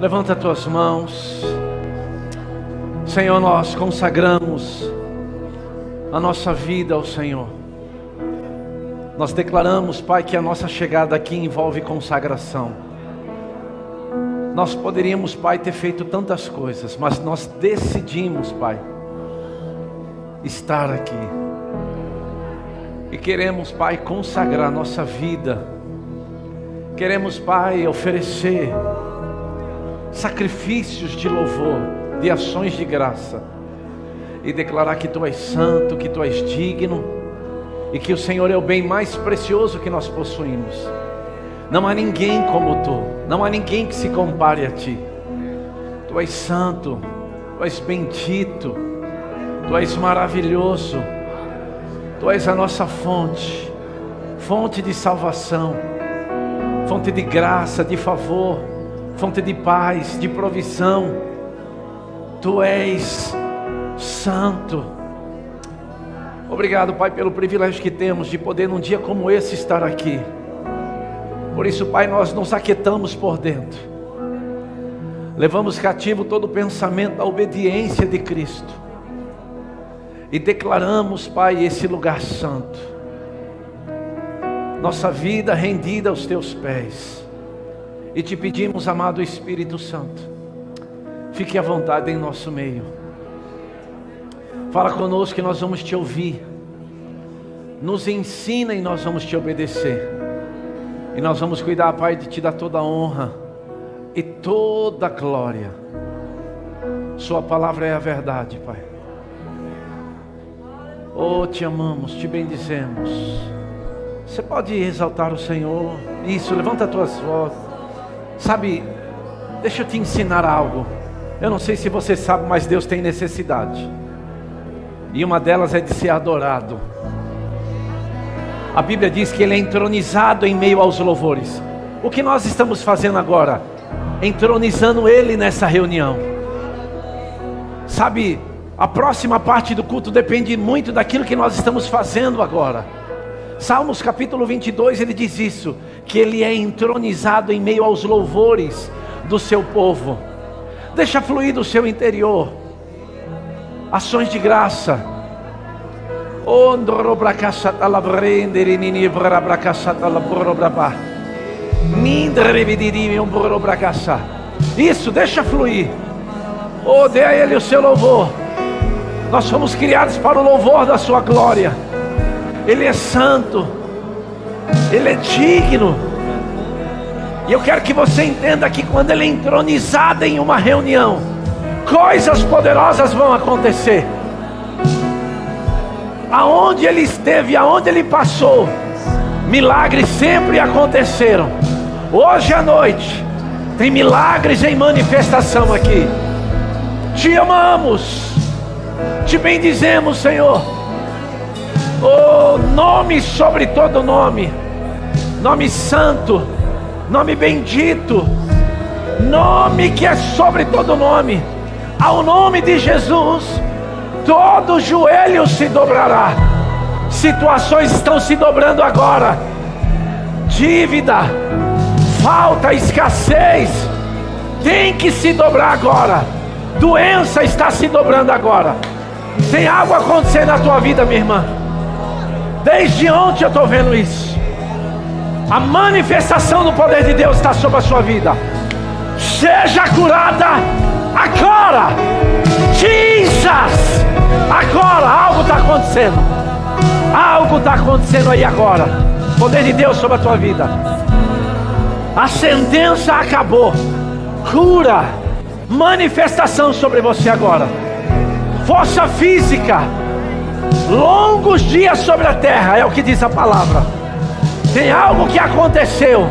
Levanta as tuas mãos. Senhor, nós consagramos a nossa vida ao Senhor. Nós declaramos, Pai, que a nossa chegada aqui envolve consagração. Nós poderíamos, Pai, ter feito tantas coisas, mas nós decidimos, Pai, estar aqui. E queremos, Pai, consagrar nossa vida. Queremos, Pai, oferecer sacrifícios de louvor, de ações de graça. E declarar que Tu és santo, que Tu és digno. E que o Senhor é o bem mais precioso que nós possuímos. Não há ninguém como Tu. Não há ninguém que se compare a Ti. Tu és santo. Tu és bendito. Tu és maravilhoso. Tu és a nossa fonte, fonte de salvação, fonte de graça, de favor, fonte de paz, de provisão. Tu és santo. Obrigado, Pai, pelo privilégio que temos de poder num dia como esse estar aqui. Por isso, Pai, nós nos aquietamos por dentro. Levamos cativo todo o pensamento da obediência de Cristo e declaramos, Pai, esse lugar santo. Nossa vida rendida aos teus pés. E te pedimos, amado Espírito Santo, fique à vontade em nosso meio. Fala conosco que nós vamos te ouvir. Nos ensina e nós vamos te obedecer. E nós vamos cuidar, Pai, de te dar toda a honra e toda a glória. Sua palavra é a verdade, Pai. Oh, te amamos, te bendizemos. Você pode exaltar o Senhor. Isso, levanta as tuas vozes. Sabe, deixa eu te ensinar algo. Eu não sei se você sabe, mas Deus tem necessidade. E uma delas é de ser adorado. A Bíblia diz que Ele é entronizado em meio aos louvores. O que nós estamos fazendo agora? Entronizando Ele nessa reunião. Sabe, a próxima parte do culto depende muito daquilo que nós estamos fazendo agora. Salmos capítulo 22, ele diz isso: que ele é entronizado em meio aos louvores do seu povo. Deixa fluir do seu interior ações de graça. Isso, deixa fluir. Oh, dê a ele o seu louvor. Nós fomos criados para o louvor da Sua glória. Ele é santo, Ele é digno. E eu quero que você entenda que quando Ele é entronizado em uma reunião, coisas poderosas vão acontecer. Aonde Ele esteve, aonde Ele passou, milagres sempre aconteceram. Hoje à noite, tem milagres em manifestação aqui. Te amamos. Te bendizemos, Senhor. Oh, nome sobre todo nome. Nome santo, nome bendito, nome que é sobre todo nome. Ao nome de Jesus, todo joelho se dobrará. Situações estão se dobrando agora. Dívida, falta, escassez, tem que se dobrar agora Doença está se dobrando agora. Tem algo acontecendo na tua vida, minha irmã. Desde ontem eu estou vendo isso. A manifestação do poder de Deus está sobre a sua vida. Seja curada agora. Jesus! Agora, algo está acontecendo. Algo está acontecendo aí agora. Poder de Deus sobre a tua vida. A sentença acabou. Cura manifestação sobre você agora. Força física, longos dias sobre a terra, é o que diz a palavra. Tem algo que aconteceu.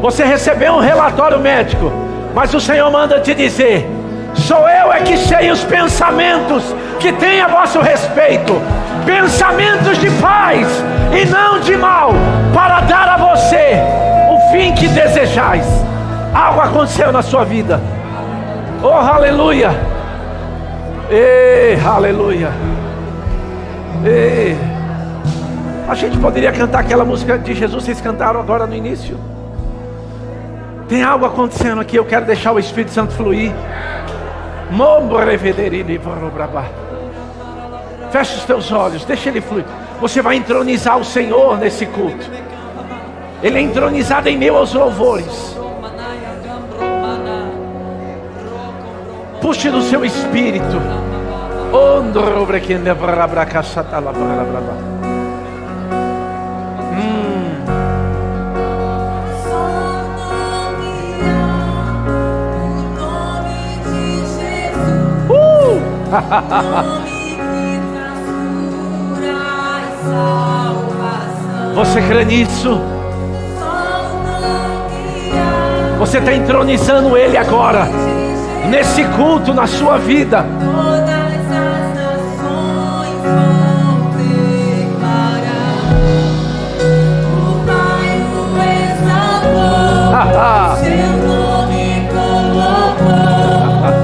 Você recebeu um relatório médico, mas o Senhor manda te dizer: sou eu é que sei os pensamentos que tem a vosso respeito, pensamentos de paz e não de mal, para dar a você o fim que desejais. Algo aconteceu na sua vida. Oh, aleluia! Ei, aleluia! Ei. A gente poderia cantar aquela música de Jesus, vocês cantaram agora no início. Tem algo acontecendo aqui, eu quero deixar o Espírito Santo fluir. Feche os teus olhos, deixa ele fluir. Você vai entronizar o Senhor nesse culto. Ele é entronizado em meio aos louvores. Puxe no seu espírito. Hum. Uh! Você crê nisso? Você está entronizando Ele agora, nesse culto, na sua vida.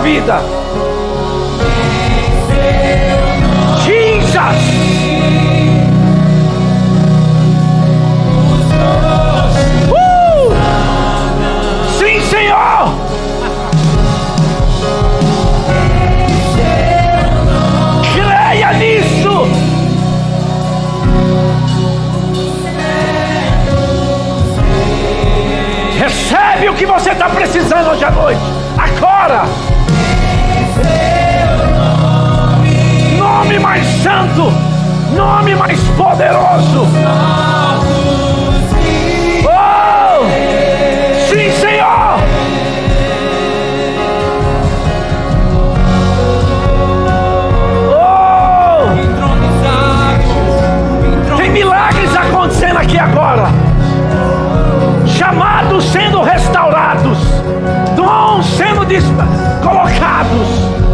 vida. Jesus. Uh! Sim, Senhor. Creia nisso. Recebe o que você está precisando hoje à noite. Nome mais santo, nome mais poderoso. Oh, sim, Senhor. Oh, tem milagres acontecendo aqui agora. Chamados sendo restaurados, sendo colocados.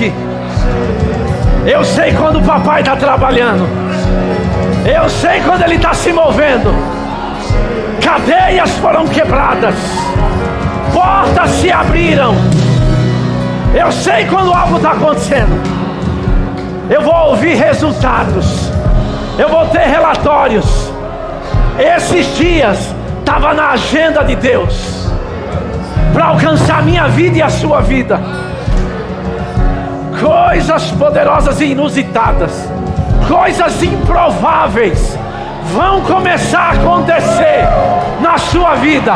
Aqui. Eu sei quando o papai está trabalhando. Eu sei quando ele está se movendo. Cadeias foram quebradas. Portas se abriram. Eu sei quando algo está acontecendo. Eu vou ouvir resultados. Eu vou ter relatórios. Esses dias estava na agenda de Deus para alcançar minha vida e a sua vida. Coisas poderosas e inusitadas, coisas improváveis vão começar a acontecer na sua vida.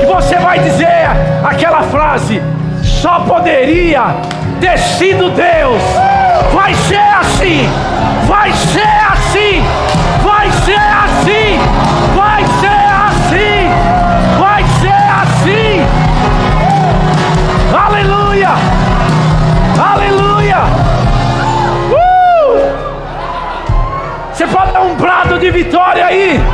Que você vai dizer aquela frase: só poderia ter sido Deus. Vai ser assim, vai ser vitória aí.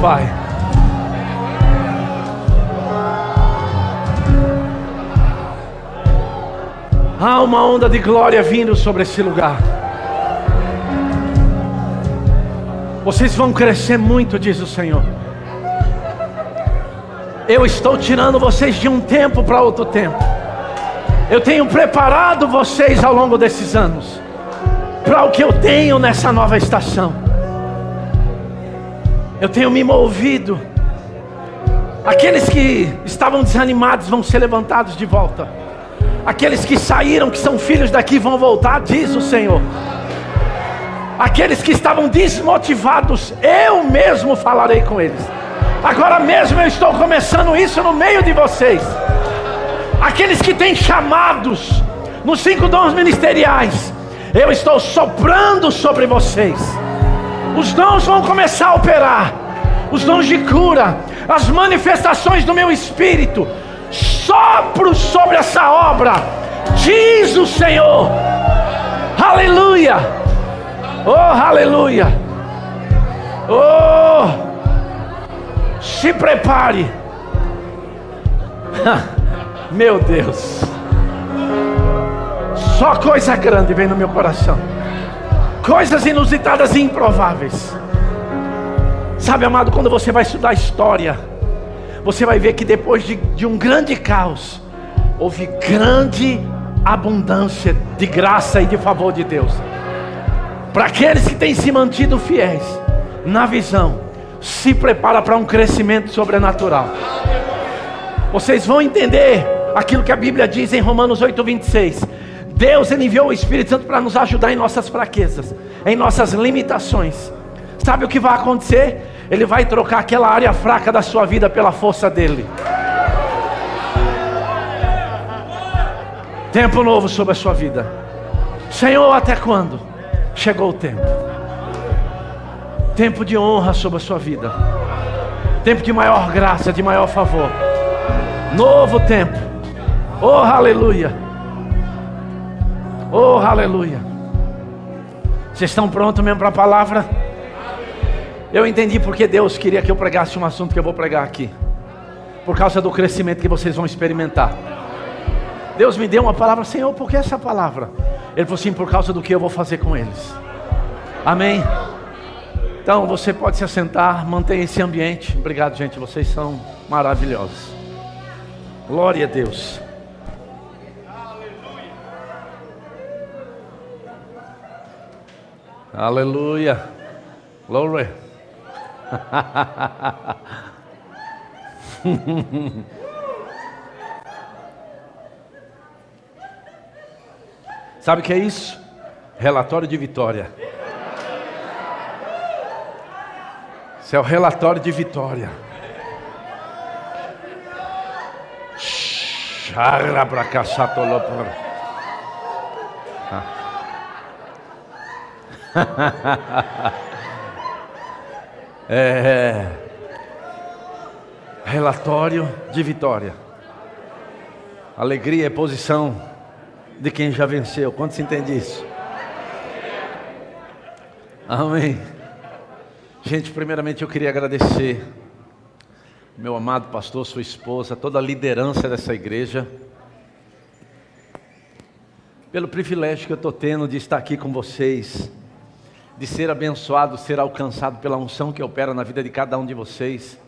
Pai. Há uma onda de glória vindo sobre esse lugar. Vocês vão crescer muito, diz o Senhor. Eu estou tirando vocês de um tempo para outro tempo. Eu tenho preparado vocês ao longo desses anos para o que eu tenho nessa nova estação. Eu tenho me movido. Aqueles que estavam desanimados vão ser levantados de volta. Aqueles que saíram, que são filhos daqui, vão voltar, diz o Senhor. Aqueles que estavam desmotivados, eu mesmo falarei com eles. Agora mesmo eu estou começando isso no meio de vocês. Aqueles que têm chamados nos cinco dons ministeriais, eu estou soprando sobre vocês. Os dons vão começar a operar. Os dons de cura, as manifestações do meu espírito. Sopro sobre essa obra, diz o Senhor. Aleluia. Oh, aleluia. Oh, se prepare. Meu Deus. Só coisa grande vem no meu coração coisas inusitadas e improváveis. Sabe, amado, quando você vai estudar história, você vai ver que depois de, de um grande caos, houve grande abundância de graça e de favor de Deus. Para aqueles que têm se mantido fiéis na visão, se prepara para um crescimento sobrenatural. Vocês vão entender aquilo que a Bíblia diz em Romanos 8:26 Deus ele enviou o Espírito Santo para nos ajudar em nossas fraquezas, em nossas limitações. Sabe o que vai acontecer? Ele vai trocar aquela área fraca da sua vida pela força dele. Tempo novo sobre a sua vida. Senhor, até quando? Chegou o tempo. Tempo de honra sobre a sua vida. Tempo de maior graça, de maior favor. Novo tempo. Oh, aleluia. Oh, aleluia. Vocês estão prontos mesmo para a palavra? Eu entendi porque Deus queria que eu pregasse um assunto que eu vou pregar aqui. Por causa do crescimento que vocês vão experimentar. Deus me deu uma palavra, Senhor, por que essa palavra? Ele falou assim, por causa do que eu vou fazer com eles. Amém? Então você pode se assentar, mantenha esse ambiente. Obrigado, gente. Vocês são maravilhosos. Glória a Deus. Aleluia. Glory. Sabe o que é isso? Relatório de vitória. Isso é o relatório de vitória. É, relatório de vitória. Alegria é posição de quem já venceu. Quantos entende isso? Amém. Gente, primeiramente eu queria agradecer meu amado pastor, sua esposa, toda a liderança dessa igreja, pelo privilégio que eu estou tendo de estar aqui com vocês, de ser abençoado, ser alcançado pela unção que opera na vida de cada um de vocês.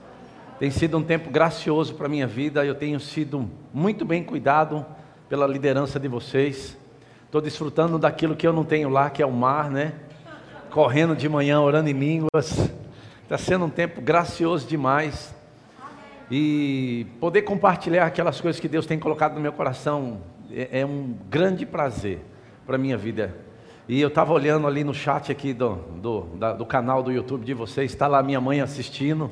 Tem sido um tempo gracioso para a minha vida, eu tenho sido muito bem cuidado pela liderança de vocês. Estou desfrutando daquilo que eu não tenho lá, que é o mar, né? Correndo de manhã, orando em línguas. Está sendo um tempo gracioso demais e poder compartilhar aquelas coisas que Deus tem colocado no meu coração é, é um grande prazer para a minha vida. E eu estava olhando ali no chat aqui do, do, da, do canal do YouTube de vocês, está lá minha mãe assistindo.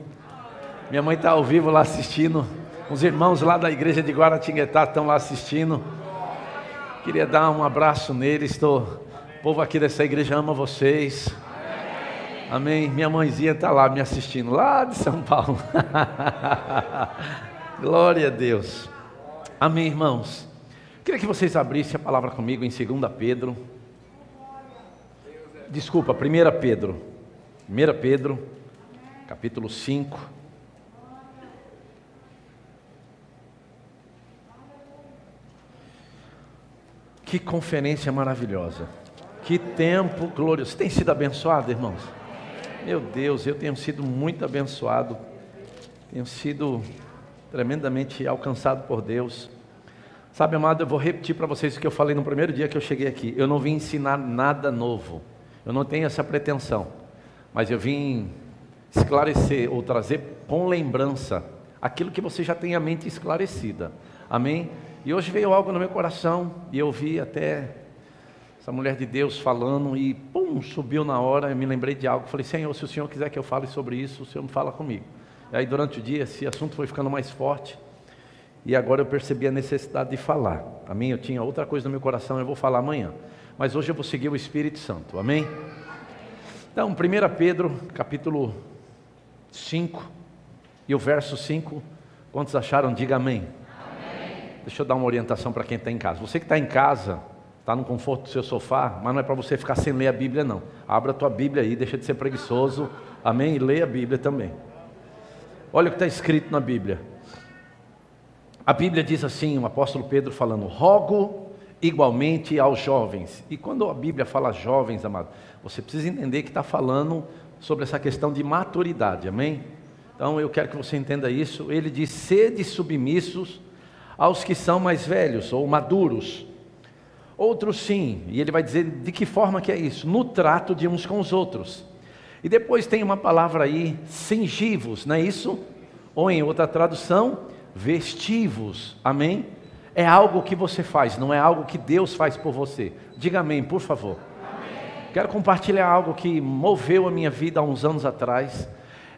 Minha mãe está ao vivo lá assistindo. Os irmãos lá da igreja de Guaratinguetá estão lá assistindo. Queria dar um abraço neles. Estou, o povo aqui dessa igreja ama vocês. Amém. Minha mãezinha está lá me assistindo, lá de São Paulo. Glória a Deus. Amém, irmãos. Queria que vocês abrissem a palavra comigo em 2 Pedro. Desculpa, 1 Pedro. 1 Pedro, capítulo 5. Que conferência maravilhosa. Que tempo glorioso. Você tem sido abençoado, irmãos? Meu Deus, eu tenho sido muito abençoado, tenho sido tremendamente alcançado por Deus. Sabe, amado, eu vou repetir para vocês o que eu falei no primeiro dia que eu cheguei aqui. Eu não vim ensinar nada novo, eu não tenho essa pretensão, mas eu vim esclarecer ou trazer com lembrança aquilo que você já tem a mente esclarecida. Amém? E hoje veio algo no meu coração e eu vi até essa mulher de Deus falando e pum, subiu na hora, eu me lembrei de algo, falei, Senhor, se o Senhor quiser que eu fale sobre isso, o Senhor me fala comigo. E aí durante o dia esse assunto foi ficando mais forte e agora eu percebi a necessidade de falar. Amém? Eu tinha outra coisa no meu coração, eu vou falar amanhã. Mas hoje eu vou seguir o Espírito Santo. Amém? Então, 1 Pedro, capítulo 5 e o verso 5. Quantos acharam? Diga amém. amém. Deixa eu dar uma orientação para quem está em casa. Você que está em casa, Está no conforto do seu sofá, mas não é para você ficar sem ler a Bíblia, não. Abra a tua Bíblia aí, deixa de ser preguiçoso, amém? E leia a Bíblia também. Olha o que está escrito na Bíblia. A Bíblia diz assim, o apóstolo Pedro falando: rogo igualmente aos jovens. E quando a Bíblia fala jovens, amado, você precisa entender que está falando sobre essa questão de maturidade, amém? Então eu quero que você entenda isso. Ele diz: sede submissos aos que são mais velhos ou maduros Outros sim, e ele vai dizer de que forma que é isso? No trato de uns com os outros. E depois tem uma palavra aí, singivos, não é isso? Ou em outra tradução, vestivos, amém? É algo que você faz, não é algo que Deus faz por você. Diga amém, por favor. Amém. Quero compartilhar algo que moveu a minha vida há uns anos atrás.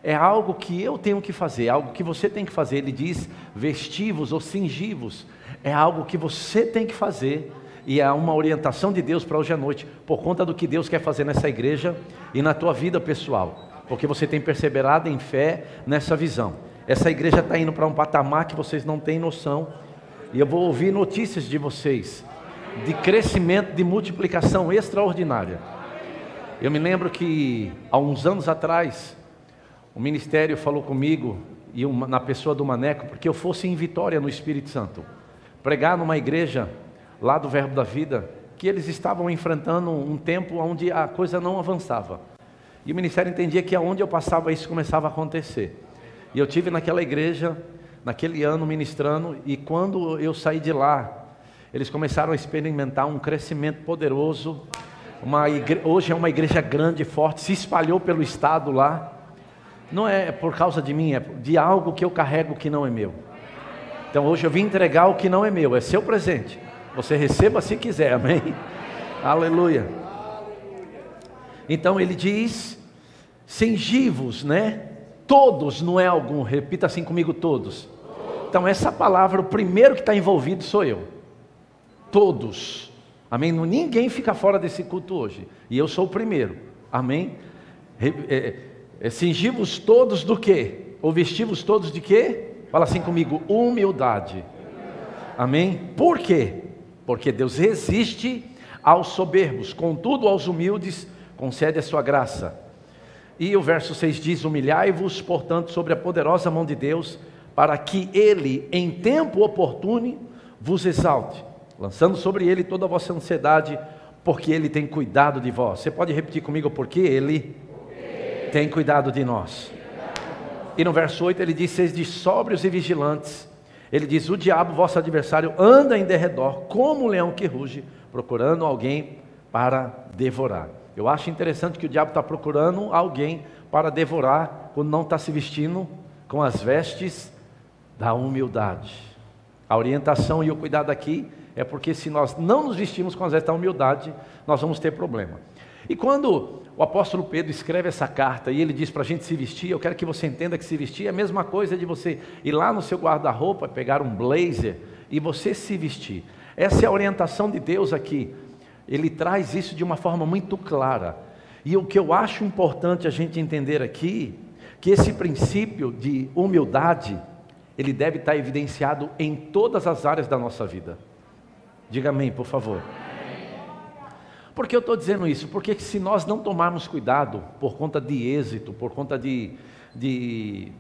É algo que eu tenho que fazer, algo que você tem que fazer. Ele diz vestivos ou singivos. É algo que você tem que fazer e é uma orientação de Deus para hoje à noite, por conta do que Deus quer fazer nessa igreja e na tua vida pessoal, porque você tem perseverado em fé nessa visão. Essa igreja está indo para um patamar que vocês não têm noção, e eu vou ouvir notícias de vocês de crescimento, de multiplicação extraordinária. Eu me lembro que há uns anos atrás, o ministério falou comigo e uma, na pessoa do Maneco, porque eu fosse em Vitória no Espírito Santo, pregar numa igreja lá do Verbo da Vida, que eles estavam enfrentando um tempo onde a coisa não avançava. E o ministério entendia que aonde eu passava isso começava a acontecer. E eu tive naquela igreja, naquele ano ministrando, e quando eu saí de lá, eles começaram a experimentar um crescimento poderoso. Igre... Hoje é uma igreja grande, forte, se espalhou pelo estado lá. Não é por causa de mim, é de algo que eu carrego que não é meu. Então hoje eu vim entregar o que não é meu, é seu presente. Você receba se quiser, amém? Aleluia. Então ele diz: cingivos, né? Todos, não é algum, repita assim comigo: todos. Então, essa palavra, o primeiro que está envolvido sou eu. Todos. Amém? Ninguém fica fora desse culto hoje. E eu sou o primeiro. Amém? É, é, cingivos todos do quê? Ou vestivos todos de quê? Fala assim comigo: humildade. Amém? Por quê? Porque Deus resiste aos soberbos, contudo aos humildes concede a sua graça. E o verso 6 diz: Humilhai-vos, portanto, sobre a poderosa mão de Deus, para que ele, em tempo oportuno, vos exalte, lançando sobre ele toda a vossa ansiedade, porque ele tem cuidado de vós. Você pode repetir comigo, porque ele tem cuidado de nós. E no verso 8 ele diz: Seis de sóbrios e vigilantes. Ele diz: O diabo, vosso adversário, anda em derredor, como um leão que ruge, procurando alguém para devorar. Eu acho interessante que o diabo está procurando alguém para devorar quando não está se vestindo com as vestes da humildade. A orientação e o cuidado aqui é porque se nós não nos vestimos com as vestes da humildade, nós vamos ter problema. E quando o apóstolo Pedro escreve essa carta e ele diz para a gente se vestir, eu quero que você entenda que se vestir é a mesma coisa de você ir lá no seu guarda-roupa, pegar um blazer e você se vestir. Essa é a orientação de Deus aqui ele traz isso de uma forma muito clara. E o que eu acho importante a gente entender aqui, que esse princípio de humildade, ele deve estar evidenciado em todas as áreas da nossa vida. Diga amém, por favor. Por que eu estou dizendo isso? Porque se nós não tomarmos cuidado por conta de êxito, por conta de, de,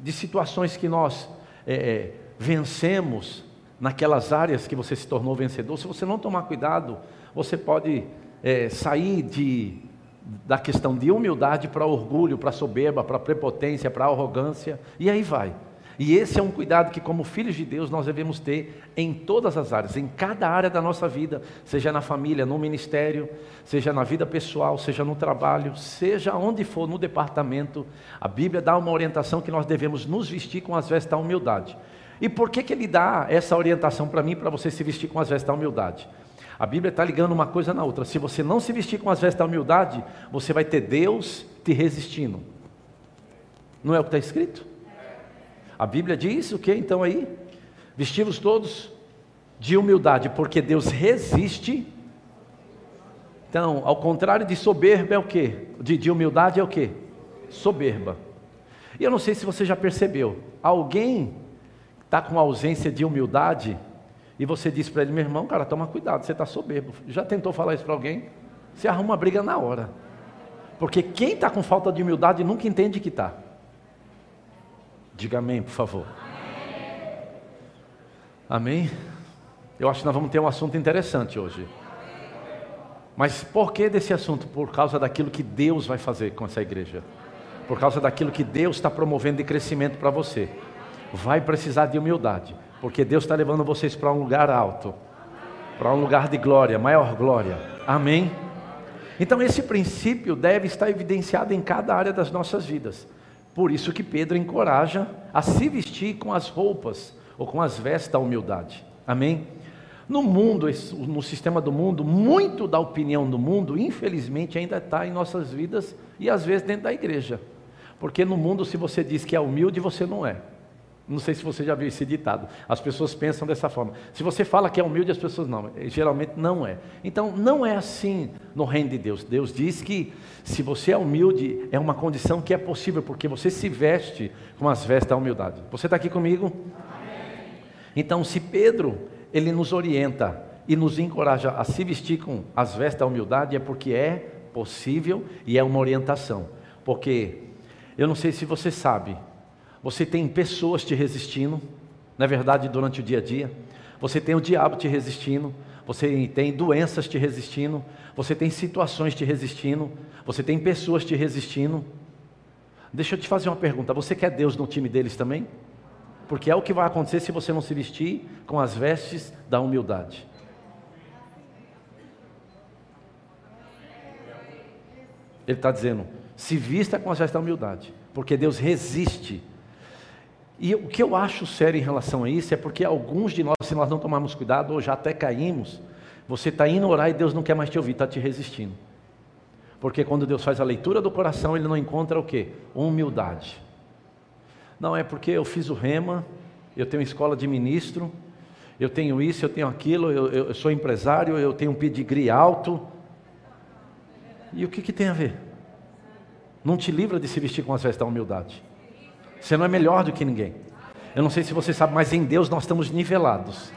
de situações que nós é, vencemos naquelas áreas que você se tornou vencedor, se você não tomar cuidado, você pode é, sair de, da questão de humildade para orgulho, para soberba, para prepotência, para arrogância, e aí vai. E esse é um cuidado que, como filhos de Deus, nós devemos ter em todas as áreas, em cada área da nossa vida, seja na família, no ministério, seja na vida pessoal, seja no trabalho, seja onde for, no departamento. A Bíblia dá uma orientação que nós devemos nos vestir com as vestes da humildade. E por que, que ele dá essa orientação para mim, para você se vestir com as vestes da humildade? A Bíblia está ligando uma coisa na outra. Se você não se vestir com as vestes da humildade, você vai ter Deus te resistindo. Não é o que está escrito? A Bíblia diz o que então aí? Vestivos todos de humildade, porque Deus resiste. Então, ao contrário de soberba é o que? De, de humildade é o que? Soberba. E eu não sei se você já percebeu, alguém está com ausência de humildade, e você diz para ele, meu irmão, cara, toma cuidado, você está soberbo. Já tentou falar isso para alguém? Você arruma uma briga na hora. Porque quem está com falta de humildade nunca entende que está. Diga amém, por favor. Amém? Eu acho que nós vamos ter um assunto interessante hoje. Mas por que desse assunto? Por causa daquilo que Deus vai fazer com essa igreja. Por causa daquilo que Deus está promovendo de crescimento para você. Vai precisar de humildade. Porque Deus está levando vocês para um lugar alto, para um lugar de glória, maior glória. Amém? Então esse princípio deve estar evidenciado em cada área das nossas vidas. Por isso que Pedro encoraja a se vestir com as roupas ou com as vestes da humildade. Amém? No mundo, no sistema do mundo, muito da opinião do mundo, infelizmente, ainda está em nossas vidas e às vezes dentro da igreja. Porque no mundo, se você diz que é humilde, você não é. Não sei se você já viu esse ditado. As pessoas pensam dessa forma. Se você fala que é humilde, as pessoas não. Geralmente não é. Então, não é assim no reino de Deus. Deus diz que se você é humilde, é uma condição que é possível, porque você se veste com as vestes da humildade. Você está aqui comigo? Amém. Então, se Pedro, ele nos orienta e nos encoraja a se vestir com as vestes da humildade, é porque é possível e é uma orientação. Porque, eu não sei se você sabe, você tem pessoas te resistindo, na é verdade, durante o dia a dia. Você tem o diabo te resistindo. Você tem doenças te resistindo. Você tem situações te resistindo. Você tem pessoas te resistindo. Deixa eu te fazer uma pergunta: você quer Deus no time deles também? Porque é o que vai acontecer se você não se vestir com as vestes da humildade. Ele está dizendo: se vista com as vestes da humildade, porque Deus resiste e o que eu acho sério em relação a isso é porque alguns de nós, se nós não tomarmos cuidado, ou já até caímos, Você está indo orar e Deus não quer mais te ouvir, está te resistindo. Porque quando Deus faz a leitura do coração, Ele não encontra o que? Humildade. Não, é porque eu fiz o rema, eu tenho escola de ministro, eu tenho isso, eu tenho aquilo, eu, eu sou empresário, eu tenho um pedigree alto. E o que, que tem a ver? Não te livra de se vestir com as vestes da humildade. Você não é melhor do que ninguém. Eu não sei se você sabe, mas em Deus nós estamos nivelados.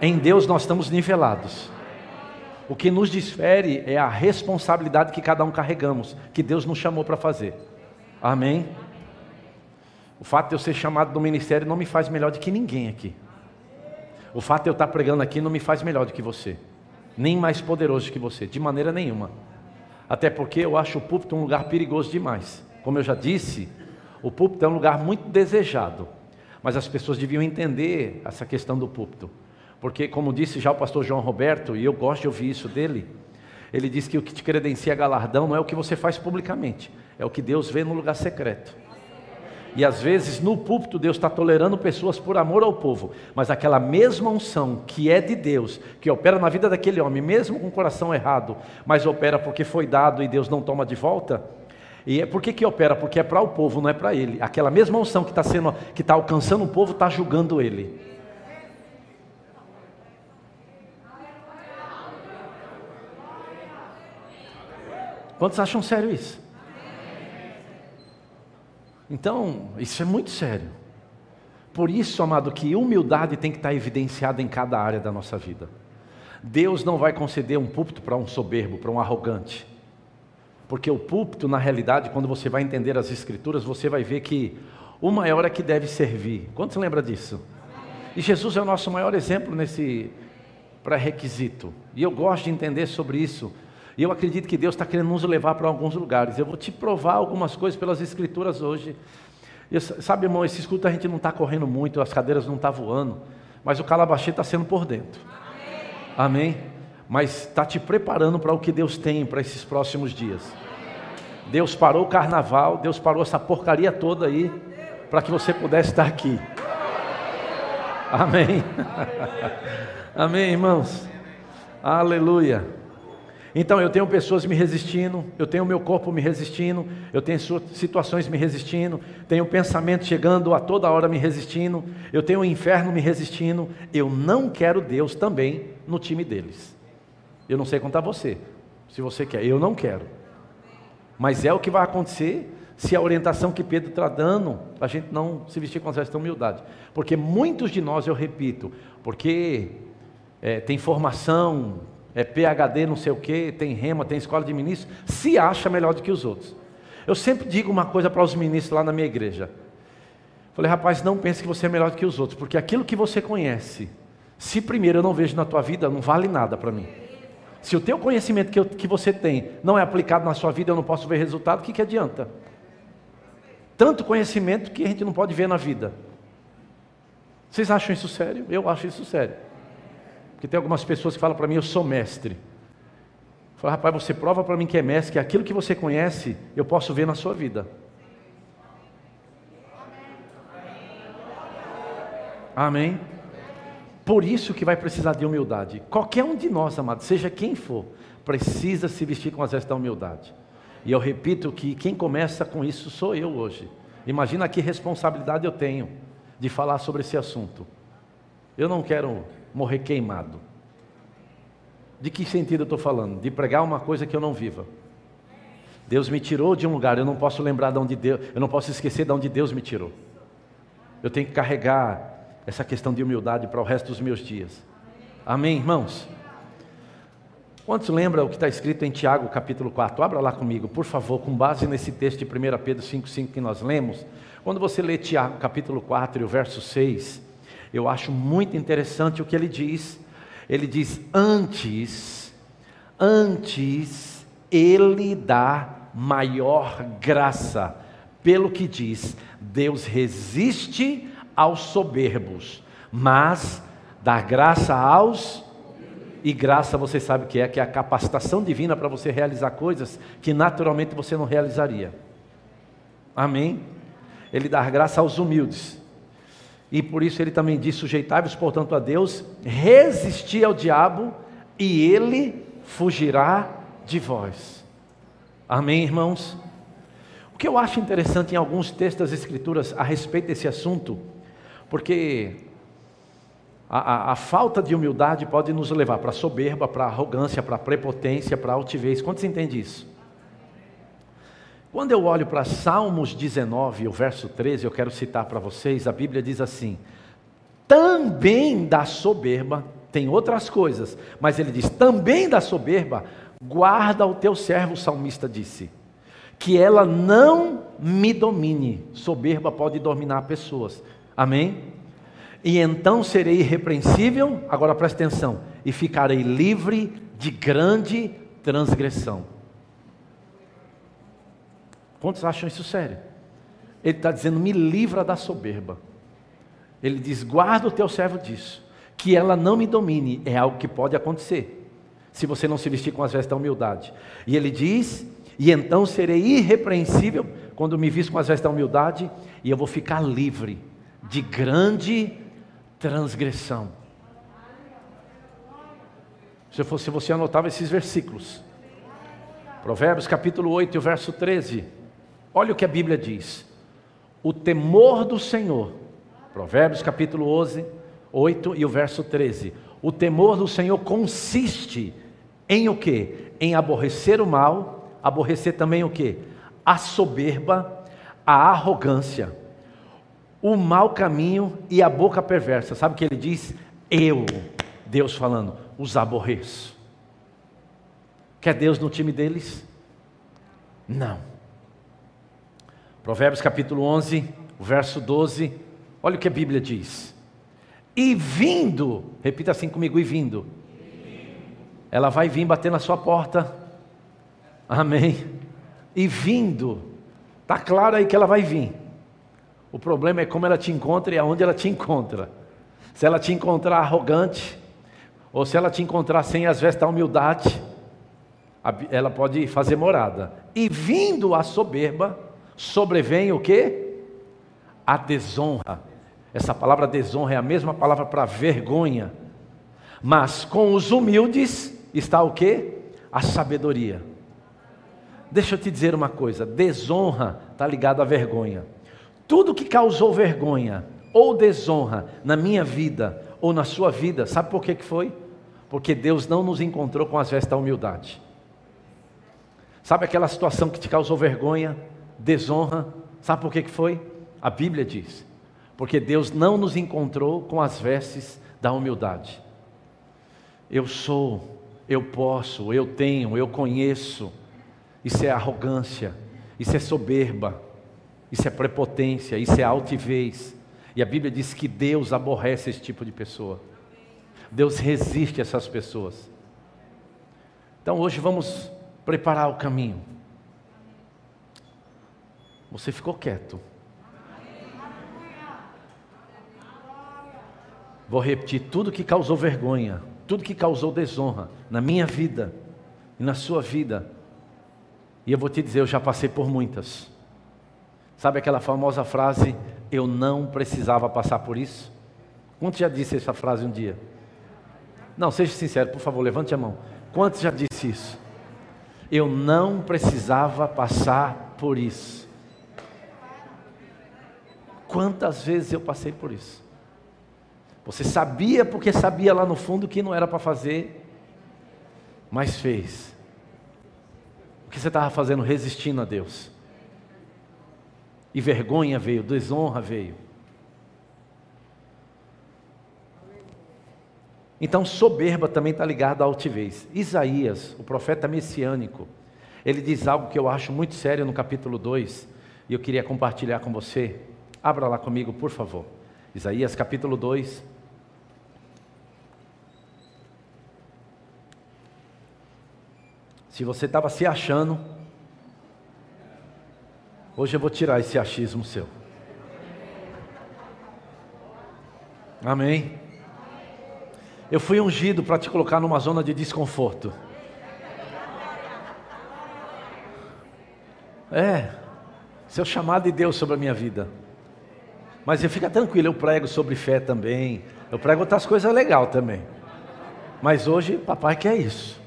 Em Deus nós estamos nivelados. O que nos difere é a responsabilidade que cada um carregamos, que Deus nos chamou para fazer. Amém? O fato de eu ser chamado do ministério não me faz melhor do que ninguém aqui. O fato de eu estar pregando aqui não me faz melhor do que você, nem mais poderoso que você, de maneira nenhuma. Até porque eu acho o púlpito um lugar perigoso demais. Como eu já disse, o púlpito é um lugar muito desejado, mas as pessoas deviam entender essa questão do púlpito. Porque, como disse já o pastor João Roberto, e eu gosto de ouvir isso dele, ele diz que o que te credencia galardão não é o que você faz publicamente, é o que Deus vê no lugar secreto. E às vezes no púlpito Deus está tolerando pessoas por amor ao povo, mas aquela mesma unção que é de Deus, que opera na vida daquele homem, mesmo com o coração errado, mas opera porque foi dado e Deus não toma de volta. E é por que, que opera? Porque é para o povo, não é para ele. Aquela mesma unção que está sendo, que está alcançando o povo, está julgando ele. Quantos acham sério isso? Então, isso é muito sério. Por isso, amado, que humildade tem que estar evidenciada em cada área da nossa vida. Deus não vai conceder um púlpito para um soberbo, para um arrogante. Porque o púlpito, na realidade, quando você vai entender as escrituras, você vai ver que o maior é que deve servir. Quantos lembra disso? E Jesus é o nosso maior exemplo nesse pré-requisito. E eu gosto de entender sobre isso. E eu acredito que Deus está querendo nos levar para alguns lugares. Eu vou te provar algumas coisas pelas Escrituras hoje. Eu, sabe, irmão, esse escuta a gente não está correndo muito, as cadeiras não estão tá voando, mas o calabachê está sendo por dentro. Amém? Amém? Mas está te preparando para o que Deus tem para esses próximos dias. Deus parou o carnaval, Deus parou essa porcaria toda aí, para que você pudesse estar aqui. Amém. Amém, irmãos. Aleluia. Então eu tenho pessoas me resistindo, eu tenho meu corpo me resistindo, eu tenho situações me resistindo, tenho pensamento chegando a toda hora me resistindo, eu tenho o inferno me resistindo. Eu não quero Deus também no time deles. Eu não sei contar você, se você quer, eu não quero. Mas é o que vai acontecer se a orientação que Pedro está dando, a gente não se vestir com essa humildade. Porque muitos de nós, eu repito, porque é, tem formação, é PHD não sei o que, tem rema, tem escola de ministros, se acha melhor do que os outros. Eu sempre digo uma coisa para os ministros lá na minha igreja. Falei, rapaz, não pense que você é melhor do que os outros, porque aquilo que você conhece, se primeiro eu não vejo na tua vida, não vale nada para mim. Se o teu conhecimento que, eu, que você tem não é aplicado na sua vida, eu não posso ver resultado, o que, que adianta? Tanto conhecimento que a gente não pode ver na vida. Vocês acham isso sério? Eu acho isso sério. Porque tem algumas pessoas que falam para mim, eu sou mestre. Fala, rapaz, você prova para mim que é mestre, que aquilo que você conhece, eu posso ver na sua vida. Amém? Por isso que vai precisar de humildade. Qualquer um de nós, amado, seja quem for, precisa se vestir com as vestes da humildade. E eu repito que quem começa com isso sou eu hoje. Imagina que responsabilidade eu tenho de falar sobre esse assunto. Eu não quero morrer queimado. De que sentido eu estou falando? De pregar uma coisa que eu não viva. Deus me tirou de um lugar, eu não posso lembrar de onde Deus, eu não posso esquecer de onde Deus me tirou. Eu tenho que carregar essa questão de humildade para o resto dos meus dias. Amém, irmãos? Quantos lembram o que está escrito em Tiago capítulo 4? Abra lá comigo, por favor, com base nesse texto de 1 Pedro 5,5 que nós lemos. Quando você lê Tiago capítulo 4 e o verso 6, eu acho muito interessante o que ele diz. Ele diz: Antes, antes, ele dá maior graça. Pelo que diz, Deus resiste aos soberbos, mas dá graça aos e graça você sabe o que é, que é a capacitação divina para você realizar coisas que naturalmente você não realizaria. Amém? Ele dá graça aos humildes. E por isso ele também diz: sujeitai-vos, portanto, a Deus, resisti ao diabo, e ele fugirá de vós. Amém, irmãos? O que eu acho interessante em alguns textos das Escrituras a respeito desse assunto, porque a, a, a falta de humildade pode nos levar para soberba, para arrogância, para prepotência, para altivez. Quantos entendem isso? Quando eu olho para Salmos 19, o verso 13, eu quero citar para vocês, a Bíblia diz assim: também da soberba, tem outras coisas, mas ele diz: também da soberba, guarda o teu servo, o salmista disse, que ela não me domine. Soberba pode dominar pessoas, amém? E então serei irrepreensível, agora presta atenção, e ficarei livre de grande transgressão. Quantos acham isso sério? Ele está dizendo: me livra da soberba. Ele diz: guarda o teu servo disso, que ela não me domine, é algo que pode acontecer, se você não se vestir com as vestes da humildade. E ele diz: e então serei irrepreensível quando me visto com as vestes da humildade, e eu vou ficar livre de grande transgressão. Se fosse você anotava esses versículos. Provérbios capítulo 8, verso 13. Olha o que a Bíblia diz. O temor do Senhor. Provérbios capítulo 11, 8 e o verso 13. O temor do Senhor consiste em o que? Em aborrecer o mal, aborrecer também o que? A soberba, a arrogância, o mau caminho e a boca perversa. Sabe o que ele diz? Eu, Deus falando, os aborreço. Quer Deus no time deles? Não. Provérbios capítulo 11, verso 12. Olha o que a Bíblia diz. E vindo, repita assim comigo, e vindo. Ela vai vir bater na sua porta. Amém. E vindo. Está claro aí que ela vai vir. O problema é como ela te encontra e aonde ela te encontra. Se ela te encontrar arrogante, ou se ela te encontrar sem as vestes da humildade, ela pode fazer morada. E vindo a soberba, sobrevém o que? A desonra. Essa palavra desonra é a mesma palavra para vergonha. Mas com os humildes está o que? A sabedoria. Deixa eu te dizer uma coisa: desonra está ligado à vergonha. Tudo que causou vergonha ou desonra na minha vida ou na sua vida, sabe por que, que foi? Porque Deus não nos encontrou com as vestes da humildade. Sabe aquela situação que te causou vergonha? Desonra. Sabe por que, que foi? A Bíblia diz: porque Deus não nos encontrou com as vestes da humildade. Eu sou, eu posso, eu tenho, eu conheço. Isso é arrogância, isso é soberba, isso é prepotência, isso é altivez. E a Bíblia diz que Deus aborrece esse tipo de pessoa. Deus resiste a essas pessoas. Então hoje vamos preparar o caminho. Você ficou quieto. Vou repetir: tudo que causou vergonha, tudo que causou desonra na minha vida e na sua vida. E eu vou te dizer: eu já passei por muitas. Sabe aquela famosa frase: eu não precisava passar por isso? Quantos já disse essa frase um dia? Não, seja sincero, por favor, levante a mão. Quantos já disse isso? Eu não precisava passar por isso. Quantas vezes eu passei por isso? Você sabia porque sabia lá no fundo que não era para fazer, mas fez. O que você estava fazendo? Resistindo a Deus. E vergonha veio, desonra veio. Então, soberba também está ligada à altivez. Isaías, o profeta messiânico, ele diz algo que eu acho muito sério no capítulo 2, e eu queria compartilhar com você. Abra lá comigo, por favor. Isaías capítulo 2. Se você estava se achando, hoje eu vou tirar esse achismo seu. Amém. Eu fui ungido para te colocar numa zona de desconforto. É, seu chamado de Deus sobre a minha vida. Mas eu fica tranquilo, eu prego sobre fé também. Eu prego outras coisas legais também. Mas hoje, papai quer isso.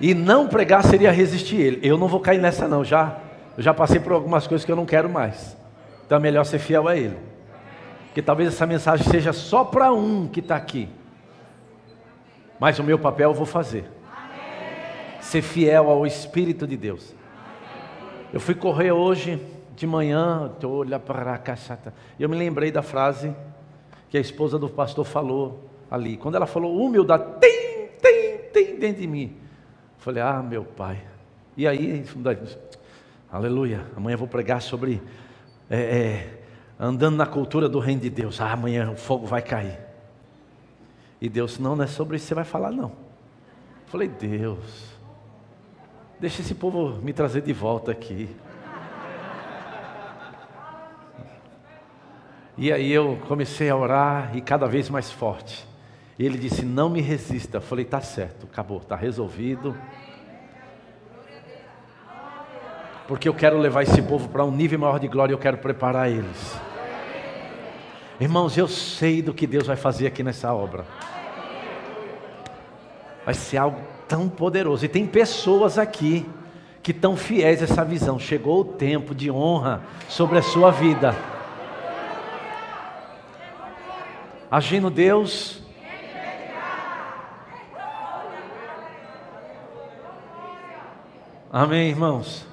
E não pregar seria resistir ele. Eu não vou cair nessa não, já. Eu já passei por algumas coisas que eu não quero mais. Então é melhor ser fiel a ele. Porque talvez essa mensagem seja só para um que está aqui. Mas o meu papel eu vou fazer. Ser fiel ao Espírito de Deus. Eu fui correr hoje de manhã, olha para a caixata. E eu me lembrei da frase que a esposa do pastor falou ali. Quando ela falou, humildade, tem, tem, tem dentro de mim. Falei, ah, meu pai. E aí, aleluia, amanhã eu vou pregar sobre é, é, andando na cultura do reino de Deus. Ah, amanhã o fogo vai cair. E Deus, não, não é sobre isso que você vai falar, não. Falei, Deus, deixa esse povo me trazer de volta aqui. E aí eu comecei a orar e cada vez mais forte. E ele disse: Não me resista. Eu falei: Tá certo, acabou, está resolvido. Porque eu quero levar esse povo para um nível maior de glória, eu quero preparar eles. Irmãos, eu sei do que Deus vai fazer aqui nessa obra. Vai ser algo tão poderoso. E tem pessoas aqui que estão fiéis a essa visão. Chegou o tempo de honra sobre a sua vida. Agindo Deus, Amém, irmãos?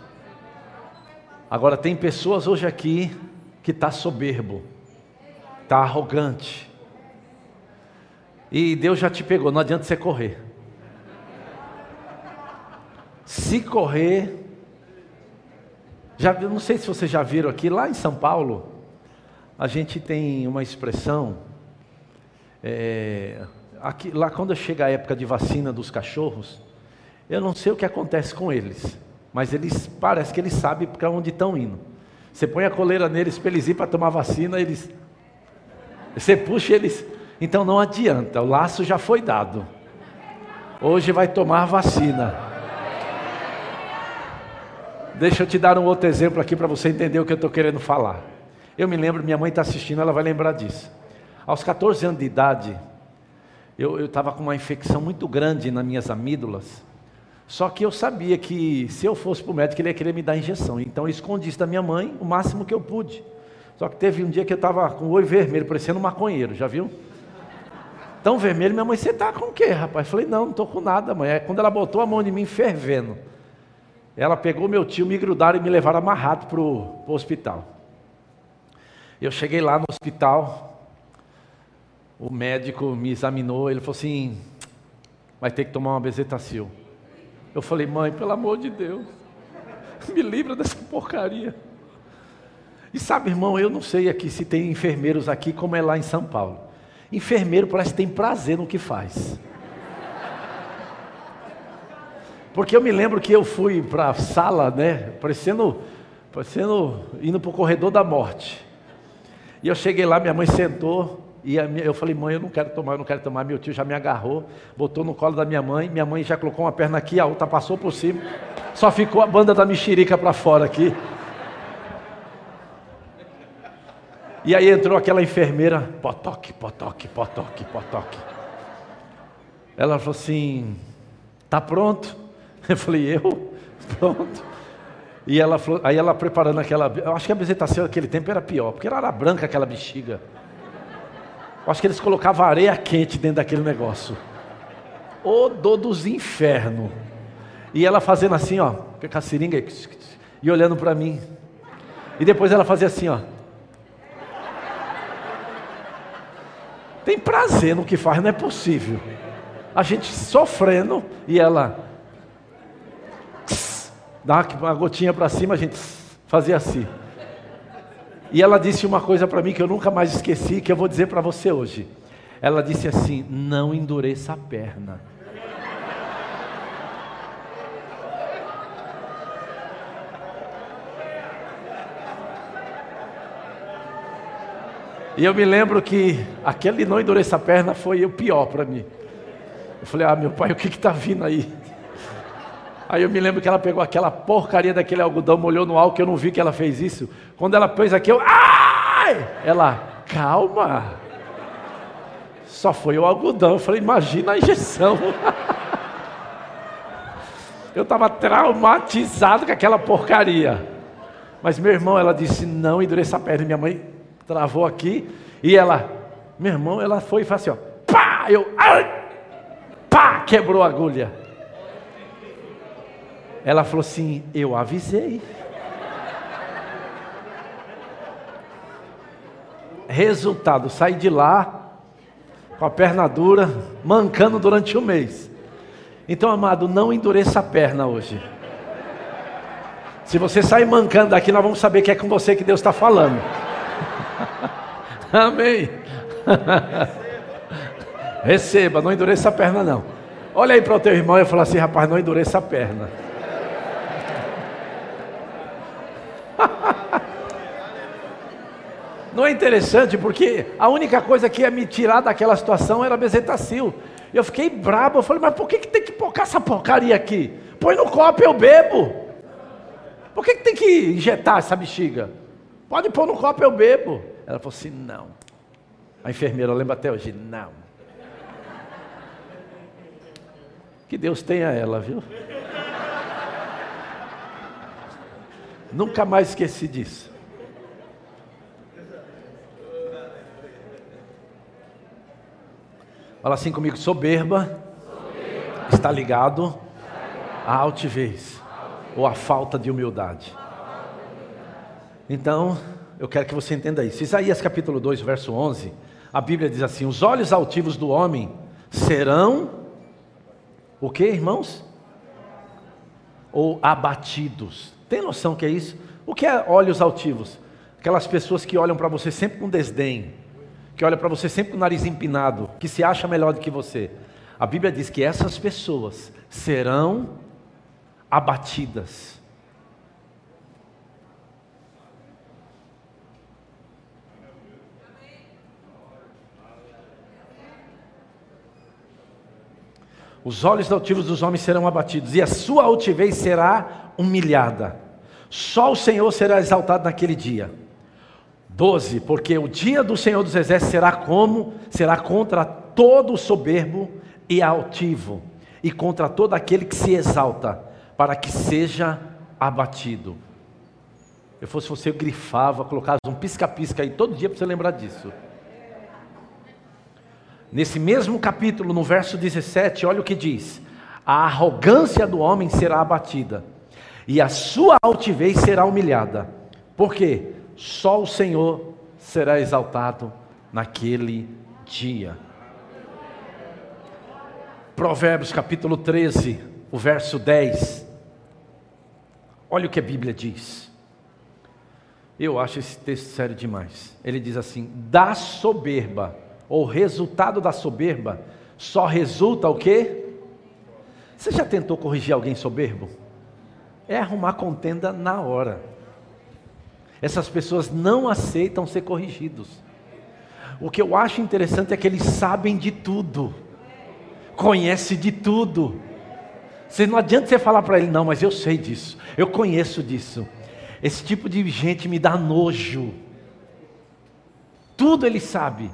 Agora, tem pessoas hoje aqui que está soberbo, está arrogante. E Deus já te pegou, não adianta você correr. Se correr, já, não sei se vocês já viram aqui, lá em São Paulo, a gente tem uma expressão, é, aqui, lá quando chega a época de vacina dos cachorros, eu não sei o que acontece com eles, mas eles parece que eles sabem para onde estão indo. Você põe a coleira neles para eles ir para tomar vacina, eles. Você puxa eles. Então não adianta, o laço já foi dado. Hoje vai tomar vacina. Deixa eu te dar um outro exemplo aqui para você entender o que eu estou querendo falar. Eu me lembro, minha mãe está assistindo, ela vai lembrar disso. Aos 14 anos de idade, eu estava com uma infecção muito grande nas minhas amígdalas. Só que eu sabia que se eu fosse para o médico, ele ia querer me dar injeção. Então eu escondi isso da minha mãe o máximo que eu pude. Só que teve um dia que eu estava com o olho vermelho, parecendo um maconheiro, já viu? Tão vermelho, minha mãe, você está com o quê, rapaz? Eu falei, não, não estou com nada, mãe. É quando ela botou a mão em mim fervendo, ela pegou meu tio, me grudaram e me levaram amarrado para o hospital. Eu cheguei lá no hospital, o médico me examinou, ele falou assim, vai ter que tomar uma bezetacil. Eu falei, mãe, pelo amor de Deus, me livra dessa porcaria. E sabe, irmão, eu não sei aqui se tem enfermeiros aqui como é lá em São Paulo. Enfermeiro parece que tem prazer no que faz. Porque eu me lembro que eu fui para a sala, né, parecendo, parecendo indo para o corredor da morte. E eu cheguei lá, minha mãe sentou, e minha, eu falei, mãe, eu não quero tomar, eu não quero tomar. Meu tio já me agarrou, botou no colo da minha mãe. Minha mãe já colocou uma perna aqui, a outra passou por cima. Só ficou a banda da mexerica para fora aqui. E aí entrou aquela enfermeira, potoque, potoque, potoque, potoque. Ela falou assim: tá pronto? Eu falei, eu? Pronto. E ela falou, aí ela preparando aquela. Eu acho que a visitação naquele tempo era pior, porque ela era branca aquela bexiga. Eu acho que eles colocavam areia quente dentro daquele negócio. Ô dor dos infernos. E ela fazendo assim, ó, com a seringa e olhando para mim. E depois ela fazia assim, ó. Tem prazer no que faz, não é possível. A gente sofrendo e ela dá uma gotinha para cima, a gente fazia assim. E ela disse uma coisa para mim que eu nunca mais esqueci, que eu vou dizer para você hoje. Ela disse assim: não endureça a perna. E eu me lembro que aquele não endureça a perna foi o pior para mim. Eu falei, ah, meu pai, o que está vindo aí? Aí eu me lembro que ela pegou aquela porcaria daquele algodão, molhou no álcool, eu não vi que ela fez isso. Quando ela pôs aqui, eu. Ai! Ela, calma. Só foi o algodão. Eu falei, imagina a injeção. Eu estava traumatizado com aquela porcaria. Mas meu irmão, ela disse, não endureça a perna. Minha mãe travou aqui. E ela, meu irmão, ela foi e falou assim, ó, pá! Eu, ai! Pá! Quebrou a agulha. Ela falou assim, eu avisei. Resultado, saí de lá com a perna dura, mancando durante um mês. Então, amado, não endureça a perna hoje. Se você sair mancando daqui, nós vamos saber que é com você que Deus está falando. Amém. Receba, não endureça a perna não. Olha aí para o teu irmão e fala assim, rapaz, não endureça a perna. Não é interessante porque a única coisa que ia me tirar daquela situação era bezetacil. Eu fiquei brabo, eu falei, mas por que, que tem que pôr essa porcaria aqui? Põe no copo, eu bebo. Por que, que tem que injetar essa bexiga? Pode pôr no copo, eu bebo. Ela falou assim: não. A enfermeira lembra até hoje: não. Que Deus tenha ela, viu? Nunca mais esqueci disso. Fala assim comigo: soberba, soberba. está ligado à altivez ou à falta de humildade. Então, eu quero que você entenda isso. Isaías capítulo 2, verso 11, a Bíblia diz assim: Os olhos altivos do homem serão o que, irmãos? Ou abatidos. Tem noção que é isso? O que é olhos altivos? Aquelas pessoas que olham para você sempre com desdém, que olham para você sempre com o nariz empinado, que se acha melhor do que você. A Bíblia diz que essas pessoas serão abatidas. Os olhos altivos dos homens serão abatidos, e a sua altivez será humilhada. Só o Senhor será exaltado naquele dia. 12. Porque o dia do Senhor dos Exércitos será como? Será contra todo soberbo e altivo, e contra todo aquele que se exalta, para que seja abatido. Eu fosse você, eu grifava, colocava um pisca-pisca aí todo dia para você lembrar disso. Nesse mesmo capítulo, no verso 17, olha o que diz: A arrogância do homem será abatida, e a sua altivez será humilhada. Por quê? Só o Senhor será exaltado naquele dia. Provérbios capítulo 13, o verso 10. Olha o que a Bíblia diz. Eu acho esse texto sério demais. Ele diz assim: da soberba ou resultado da soberba, só resulta o quê? Você já tentou corrigir alguém soberbo? É arrumar contenda na hora. Essas pessoas não aceitam ser corrigidos. O que eu acho interessante é que eles sabem de tudo, conhecem de tudo. Você não adianta você falar para ele, não, mas eu sei disso, eu conheço disso. Esse tipo de gente me dá nojo. Tudo ele sabe.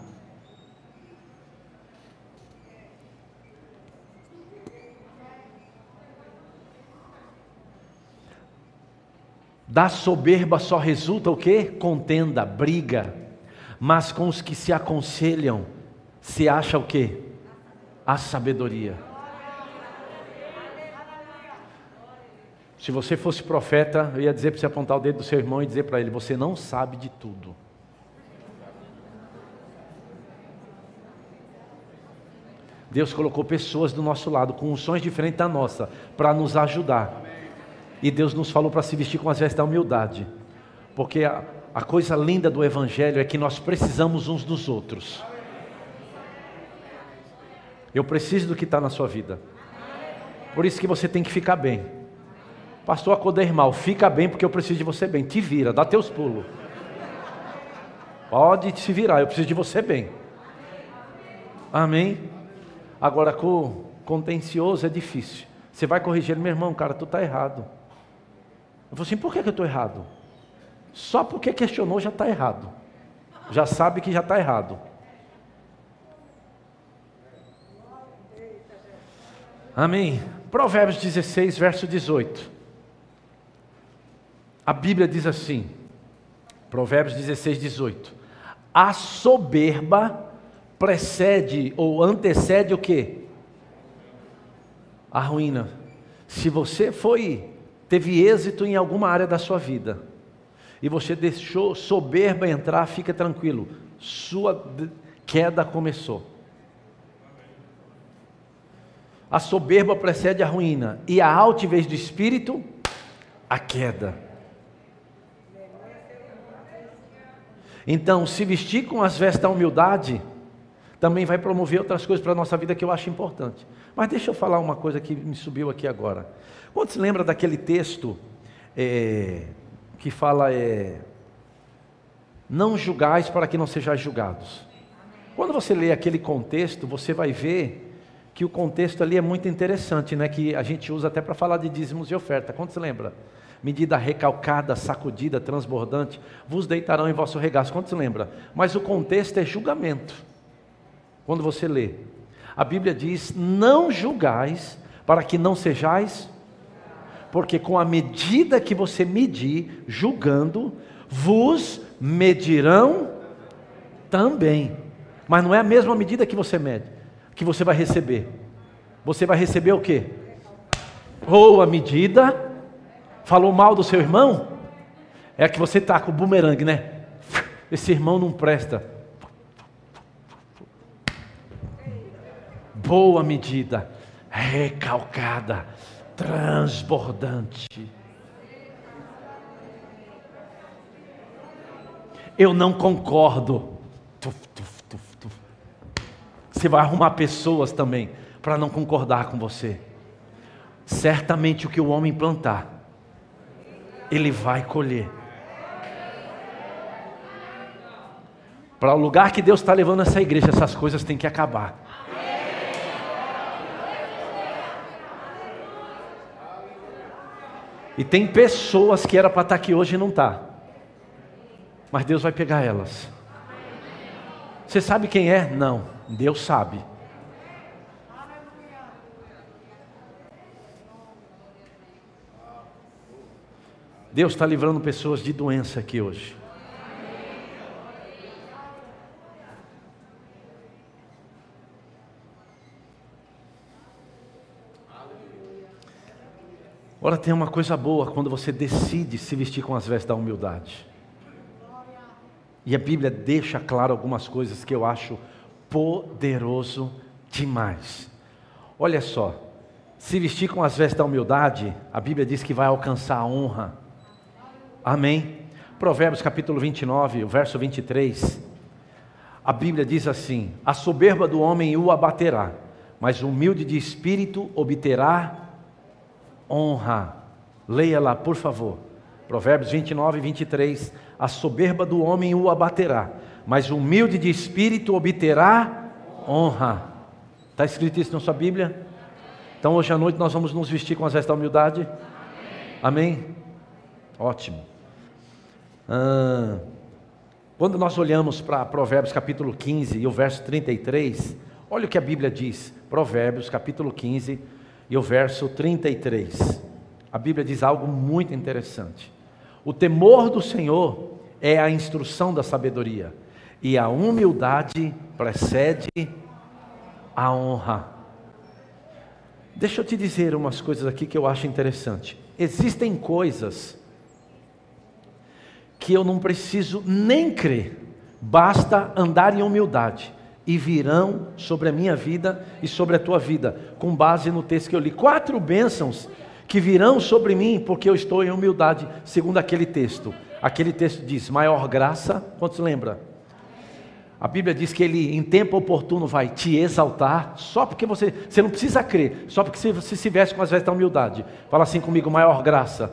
Da soberba só resulta o que? Contenda, briga. Mas com os que se aconselham, se acha o que? A sabedoria. Se você fosse profeta, eu ia dizer para você apontar o dedo do seu irmão e dizer para ele: Você não sabe de tudo. Deus colocou pessoas do nosso lado com unções diferentes da nossa para nos ajudar. E Deus nos falou para se vestir com as vestes da humildade. Porque a, a coisa linda do Evangelho é que nós precisamos uns dos outros. Eu preciso do que está na sua vida. Por isso que você tem que ficar bem. Pastor, acordei mal. Fica bem porque eu preciso de você bem. Te vira, dá teus pulos. Pode se virar, eu preciso de você bem. Amém? Agora, com contencioso é difícil. Você vai corrigir meu irmão, cara, tu está errado. Eu falei assim, por que, que eu estou errado? Só porque questionou já está errado. já sabe que já está errado. Amém. Provérbios 16, verso 18. A Bíblia diz assim, Provérbios 16, 18. A soberba precede ou antecede o que? A ruína. Se você foi, teve êxito em alguma área da sua vida, e você deixou soberba entrar, fica tranquilo, sua queda começou. A soberba precede a ruína, e a altivez do espírito, a queda. Então, se vestir com as vestes da humildade, também vai promover outras coisas para a nossa vida que eu acho importante. Mas deixa eu falar uma coisa que me subiu aqui agora. Quando se lembra daquele texto é, que fala é, não julgais para que não sejais julgados. Quando você lê aquele contexto, você vai ver que o contexto ali é muito interessante, né? que a gente usa até para falar de dízimos e oferta. Quanto se lembra? Medida recalcada, sacudida, transbordante, vos deitarão em vosso regaço. Quanto se lembra? Mas o contexto é julgamento. Quando você lê, a Bíblia diz: Não julgais, para que não sejais, porque com a medida que você medir, julgando, vos medirão também. Mas não é a mesma medida que você mede que você vai receber. Você vai receber o quê? Ou a medida, falou mal do seu irmão, é que você está com o bumerangue, né? Esse irmão não presta. Boa medida, recalcada, transbordante. Eu não concordo. Tuf, tuf. Você vai arrumar pessoas também para não concordar com você. Certamente o que o homem plantar, ele vai colher. Para o lugar que Deus está levando essa igreja, essas coisas têm que acabar. E tem pessoas que era para estar tá aqui hoje e não está. Mas Deus vai pegar elas. Você sabe quem é? Não. Deus sabe. Deus está livrando pessoas de doença aqui hoje. Agora tem uma coisa boa quando você decide se vestir com as vestes da humildade. E a Bíblia deixa claro algumas coisas que eu acho poderoso demais. Olha só, se vestir com as vestes da humildade, a Bíblia diz que vai alcançar a honra. Amém? Provérbios capítulo 29, o verso 23. A Bíblia diz assim: A soberba do homem o abaterá, mas o humilde de espírito obterá honra. Leia lá, por favor. Provérbios 29, 23. A soberba do homem o abaterá, mas o humilde de espírito obterá honra. Está escrito isso na sua Bíblia? Então hoje à noite nós vamos nos vestir com as vestes da humildade? Amém? Ótimo. Ah, quando nós olhamos para Provérbios capítulo 15 e o verso 33, olha o que a Bíblia diz. Provérbios capítulo 15 e o verso 33. A Bíblia diz algo muito interessante. O temor do Senhor é a instrução da sabedoria e a humildade precede a honra. Deixa eu te dizer umas coisas aqui que eu acho interessante. Existem coisas que eu não preciso nem crer, basta andar em humildade e virão sobre a minha vida e sobre a tua vida, com base no texto que eu li. Quatro bênçãos que virão sobre mim porque eu estou em humildade, segundo aquele texto. Aquele texto diz: maior graça, quantos lembra? A Bíblia diz que ele em tempo oportuno vai te exaltar, só porque você, você não precisa crer, só porque você se veste com as vestes da humildade. Fala assim comigo, maior graça.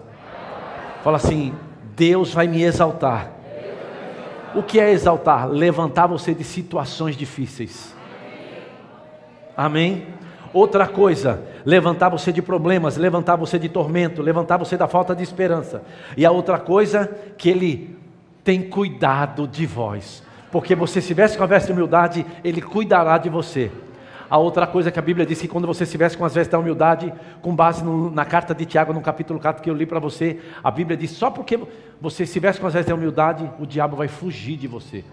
Fala assim, Deus vai me exaltar. O que é exaltar? Levantar você de situações difíceis. Amém? Outra coisa, levantar você de problemas, levantar você de tormento, levantar você da falta de esperança. E a outra coisa, que Ele tem cuidado de vós Porque você se veste com a veste de humildade, Ele cuidará de você. A outra coisa que a Bíblia diz que quando você se veste com as vestes da humildade, com base no, na carta de Tiago, no capítulo 4 que eu li para você, a Bíblia diz: só porque você se veste com as vestes da humildade, o diabo vai fugir de você.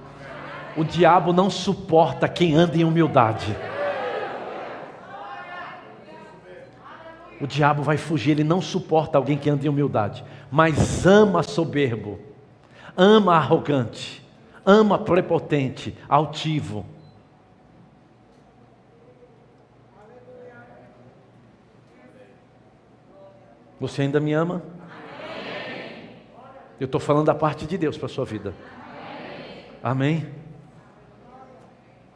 O diabo não suporta quem anda em humildade. O diabo vai fugir, ele não suporta alguém que anda em humildade, mas ama soberbo, ama arrogante, ama prepotente, altivo. Você ainda me ama? Eu estou falando da parte de Deus para a sua vida. Amém?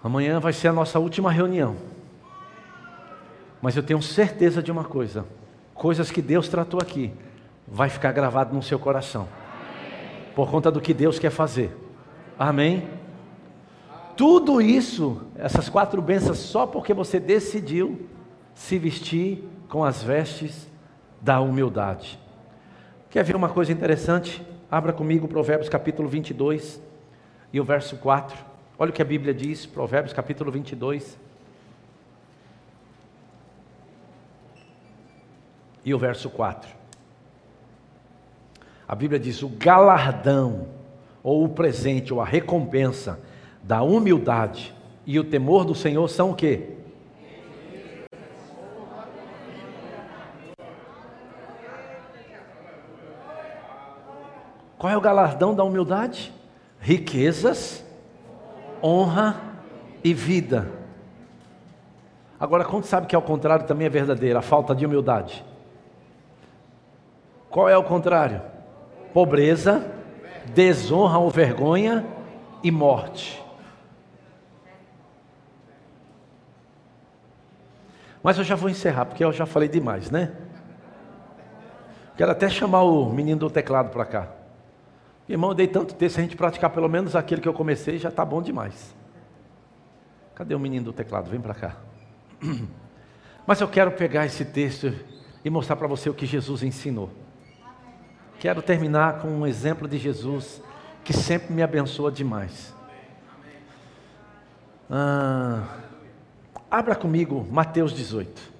Amanhã vai ser a nossa última reunião. Mas eu tenho certeza de uma coisa: coisas que Deus tratou aqui, vai ficar gravado no seu coração, por conta do que Deus quer fazer. Amém? Tudo isso, essas quatro bênçãos, só porque você decidiu se vestir com as vestes da humildade. Quer ver uma coisa interessante? Abra comigo Provérbios capítulo 22 e o verso 4. Olha o que a Bíblia diz, Provérbios capítulo 22. E o verso 4. A Bíblia diz: o galardão, ou o presente, ou a recompensa da humildade e o temor do Senhor são o quê? Qual é o galardão da humildade? Riquezas, honra e vida. Agora, quando sabe que ao contrário também é verdadeira, a falta de humildade? Qual é o contrário? Pobreza, desonra ou vergonha e morte. Mas eu já vou encerrar, porque eu já falei demais, né? Quero até chamar o menino do teclado para cá. Irmão, eu dei tanto texto, se a gente praticar pelo menos aquele que eu comecei, já está bom demais. Cadê o menino do teclado? Vem para cá. Mas eu quero pegar esse texto e mostrar para você o que Jesus ensinou. Quero terminar com um exemplo de Jesus que sempre me abençoa demais. Ah, abra comigo Mateus 18.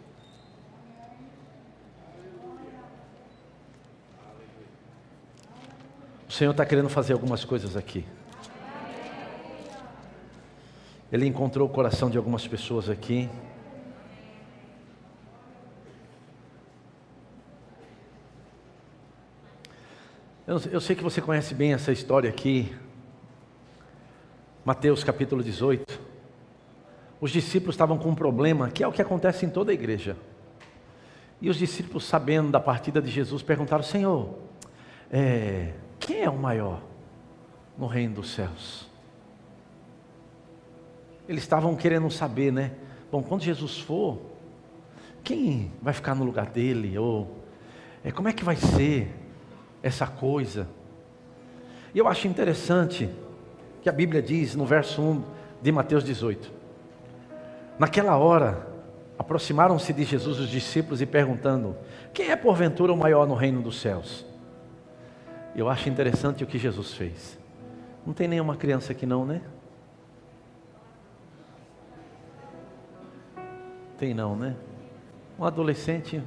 O Senhor está querendo fazer algumas coisas aqui. Ele encontrou o coração de algumas pessoas aqui. Eu, sei que você conhece bem essa história aqui. Mateus capítulo 18. Os discípulos estavam com um problema, que é o que acontece em toda a igreja. E os discípulos, sabendo da partida de Jesus, perguntaram: Senhor, é, quem é o maior no reino dos céus? Eles estavam querendo saber, né? Bom, quando Jesus for, quem vai ficar no lugar dele? Ou é, como é que vai ser essa coisa? E eu acho interessante que a Bíblia diz no verso 1 de Mateus 18: Naquela hora, aproximaram-se de Jesus os discípulos e perguntando: Quem é porventura o maior no reino dos céus? Eu acho interessante o que Jesus fez. Não tem nenhuma criança aqui não, né? Tem não, né? Um adolescente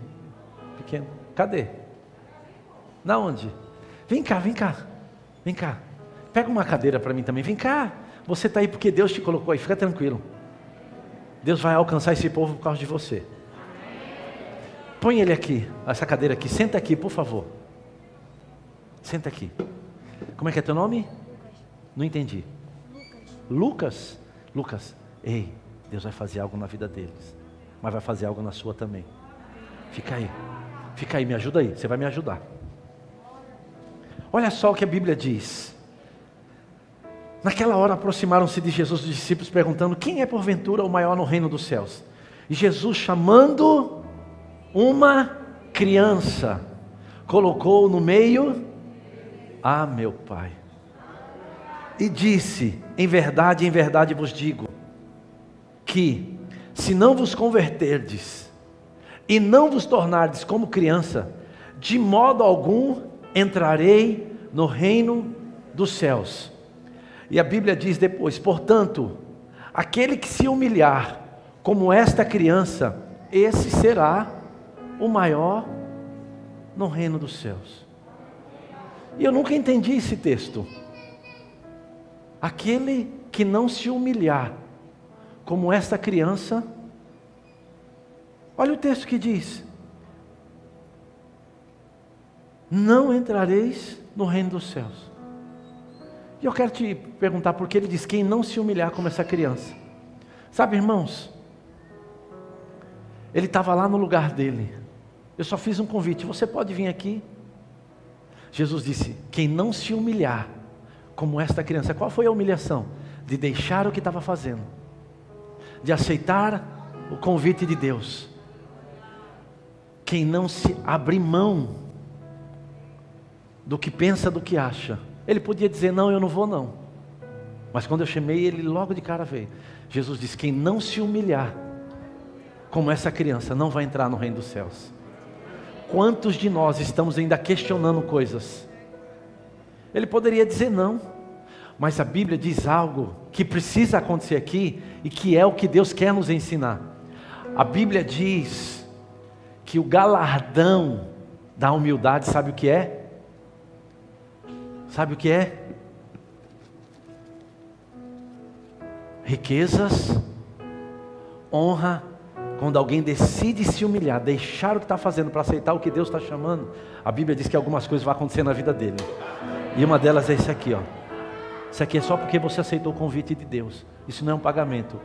pequeno. Cadê? Na onde? Vem cá, vem cá. Vem cá. Pega uma cadeira para mim também. Vem cá. Você está aí porque Deus te colocou aí. Fica tranquilo. Deus vai alcançar esse povo por causa de você. Põe ele aqui, essa cadeira aqui. Senta aqui, por favor. Senta aqui. Como é que é teu nome? Não entendi. Lucas. Lucas. Ei, Deus vai fazer algo na vida deles. Mas vai fazer algo na sua também. Fica aí. Fica aí, me ajuda aí. Você vai me ajudar. Olha só o que a Bíblia diz. Naquela hora aproximaram-se de Jesus os discípulos perguntando: Quem é porventura o maior no reino dos céus? E Jesus, chamando uma criança, colocou no meio ah, meu Pai. E disse: Em verdade, em verdade vos digo, que se não vos converterdes e não vos tornardes como criança, de modo algum entrarei no reino dos céus. E a Bíblia diz depois: portanto, aquele que se humilhar como esta criança, esse será o maior no reino dos céus. E eu nunca entendi esse texto. Aquele que não se humilhar como esta criança, olha o texto que diz: Não entrareis no reino dos céus. E eu quero te perguntar por que ele diz: Quem não se humilhar como essa criança. Sabe, irmãos, ele estava lá no lugar dele. Eu só fiz um convite: Você pode vir aqui? Jesus disse: Quem não se humilhar como esta criança, qual foi a humilhação? De deixar o que estava fazendo, de aceitar o convite de Deus. Quem não se abrir mão do que pensa, do que acha. Ele podia dizer: Não, eu não vou, não. Mas quando eu chamei, ele logo de cara veio. Jesus disse: Quem não se humilhar, como essa criança, não vai entrar no reino dos céus. Quantos de nós estamos ainda questionando coisas? Ele poderia dizer não, mas a Bíblia diz algo que precisa acontecer aqui e que é o que Deus quer nos ensinar. A Bíblia diz que o galardão da humildade, sabe o que é? Sabe o que é? Riquezas, honra quando alguém decide se humilhar, deixar o que está fazendo para aceitar o que Deus está chamando, a Bíblia diz que algumas coisas vão acontecer na vida dele. E uma delas é isso aqui, ó. Isso aqui é só porque você aceitou o convite de Deus. Isso não é um pagamento.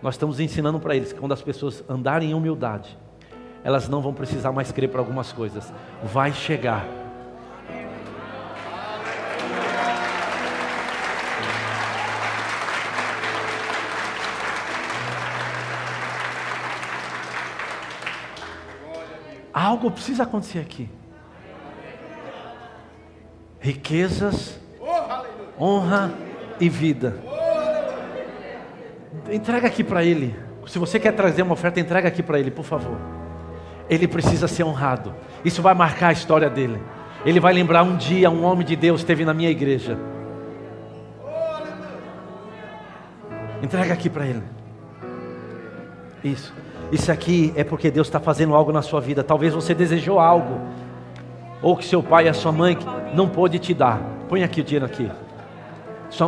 Nós estamos ensinando para eles que quando as pessoas andarem em humildade, elas não vão precisar mais crer para algumas coisas. Vai chegar Algo precisa acontecer aqui. Riquezas, honra e vida. Entrega aqui para ele. Se você quer trazer uma oferta, entrega aqui para ele, por favor. Ele precisa ser honrado. Isso vai marcar a história dele. Ele vai lembrar um dia um homem de Deus esteve na minha igreja. Entrega aqui para ele. Isso. Isso aqui é porque Deus está fazendo algo na sua vida. Talvez você desejou algo, ou que seu pai e a sua mãe não pôde te dar. Põe aqui o dinheiro aqui.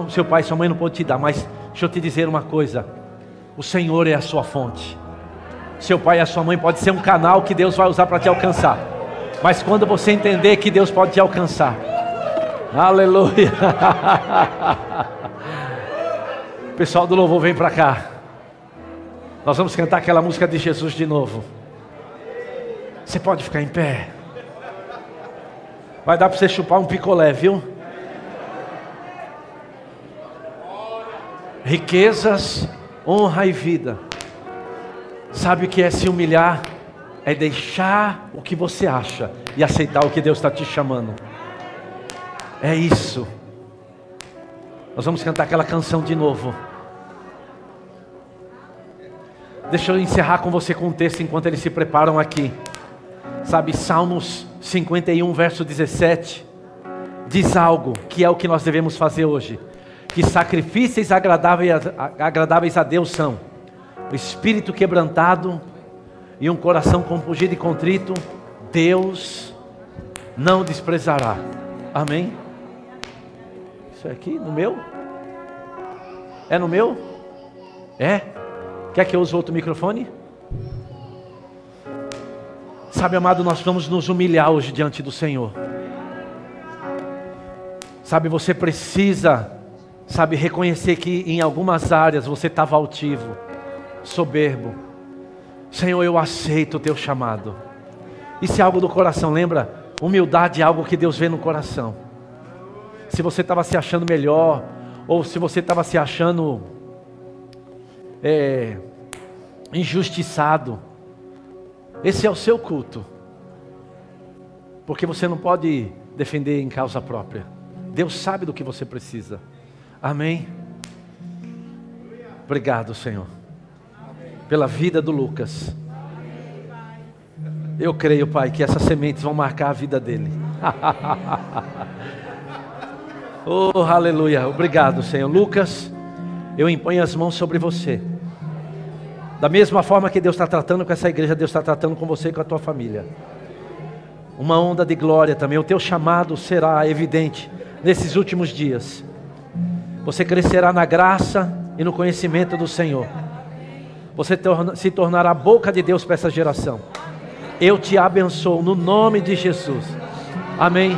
Seu pai e sua mãe não pôde te dar, mas deixa eu te dizer uma coisa: o Senhor é a sua fonte. Seu pai e a sua mãe pode ser um canal que Deus vai usar para te alcançar. Mas quando você entender que Deus pode te alcançar, aleluia. Pessoal do louvor, vem para cá. Nós vamos cantar aquela música de Jesus de novo. Você pode ficar em pé. Vai dar para você chupar um picolé, viu? Riquezas, honra e vida. Sabe o que é se humilhar? É deixar o que você acha e aceitar o que Deus está te chamando. É isso. Nós vamos cantar aquela canção de novo. Deixa eu encerrar com você com o texto enquanto eles se preparam aqui. Sabe, Salmos 51, verso 17, diz algo que é o que nós devemos fazer hoje: que sacrifícios agradáveis agradáveis a Deus são o espírito quebrantado e um coração compungido e contrito, Deus não desprezará. Amém? Isso é aqui no meu? É no meu? É? Quer que eu use outro microfone? Sabe, amado, nós vamos nos humilhar hoje diante do Senhor. Sabe, você precisa, sabe, reconhecer que em algumas áreas você estava altivo, soberbo. Senhor, eu aceito o teu chamado. Isso é algo do coração, lembra? Humildade é algo que Deus vê no coração. Se você estava se achando melhor, ou se você estava se achando é, injustiçado. Esse é o seu culto. Porque você não pode defender em causa própria. Deus sabe do que você precisa. Amém. Obrigado, Senhor. Pela vida do Lucas. Eu creio, Pai, que essas sementes vão marcar a vida dele. Oh, aleluia. Obrigado, Senhor. Lucas, eu imponho as mãos sobre você. Da mesma forma que Deus está tratando com essa igreja, Deus está tratando com você e com a tua família. Uma onda de glória também. O teu chamado será evidente nesses últimos dias. Você crescerá na graça e no conhecimento do Senhor. Você se tornará a boca de Deus para essa geração. Eu te abençoo no nome de Jesus. Amém.